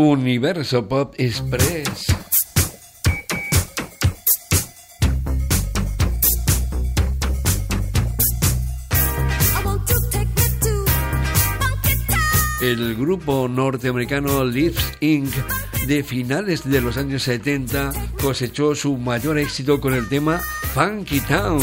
Universo Pop Express. El grupo norteamericano Lips Inc. de finales de los años 70 cosechó su mayor éxito con el tema Funky Town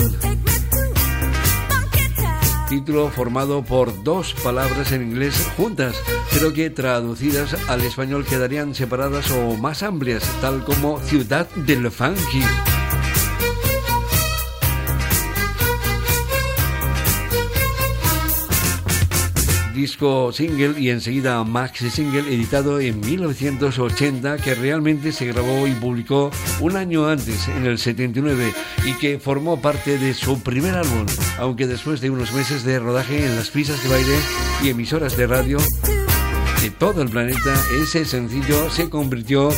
título formado por dos palabras en inglés juntas, pero que traducidas al español quedarían separadas o más amplias, tal como Ciudad del Funky. disco single y enseguida maxi single editado en 1980 que realmente se grabó y publicó un año antes, en el 79, y que formó parte de su primer álbum, aunque después de unos meses de rodaje en las pistas de baile y emisoras de radio de todo el planeta, ese sencillo se convirtió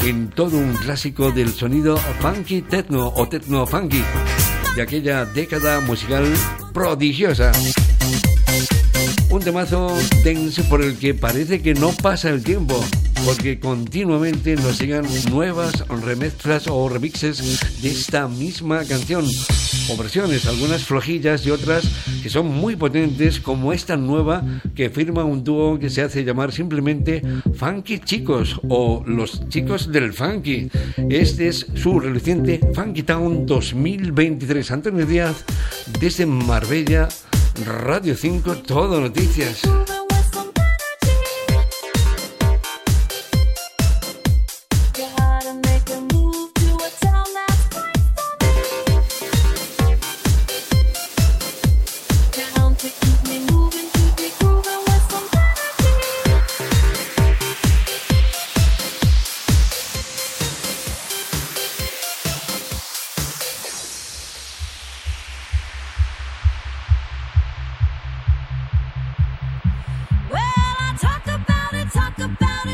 en todo un clásico del sonido funky techno o techno funky de aquella década musical prodigiosa. Un temazo denso por el que parece que no pasa el tiempo, porque continuamente nos llegan nuevas remezclas o remixes de esta misma canción, o versiones, algunas flojillas y otras que son muy potentes, como esta nueva que firma un dúo que se hace llamar simplemente Funky Chicos o Los Chicos del Funky. Este es su reciente Funky Town 2023. Antonio Díaz, desde Marbella, Radio 5, todo noticias.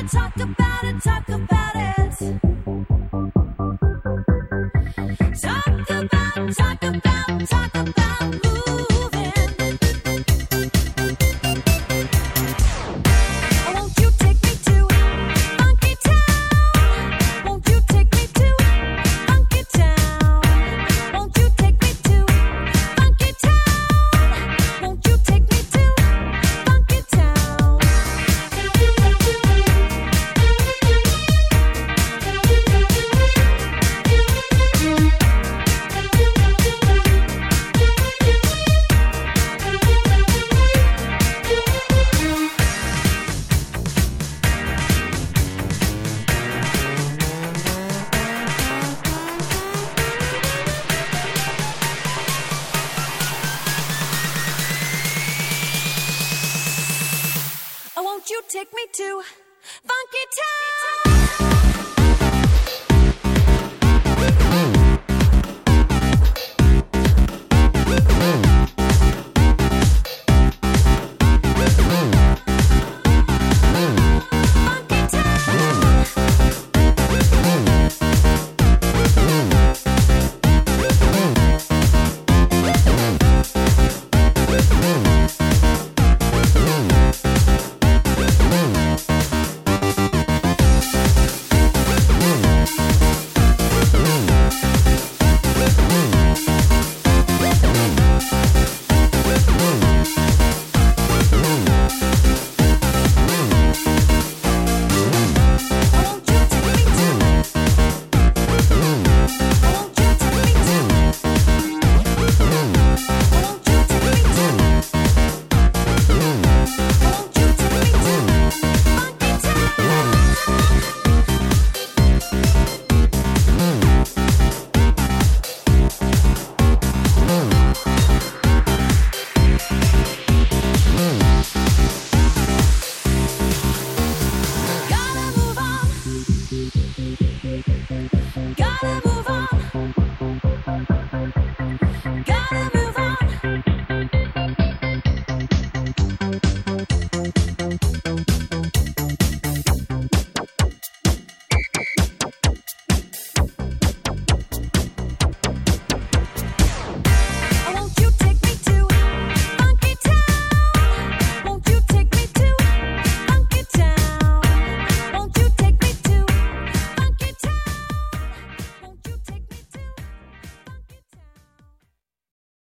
talk about take me to Funky Town.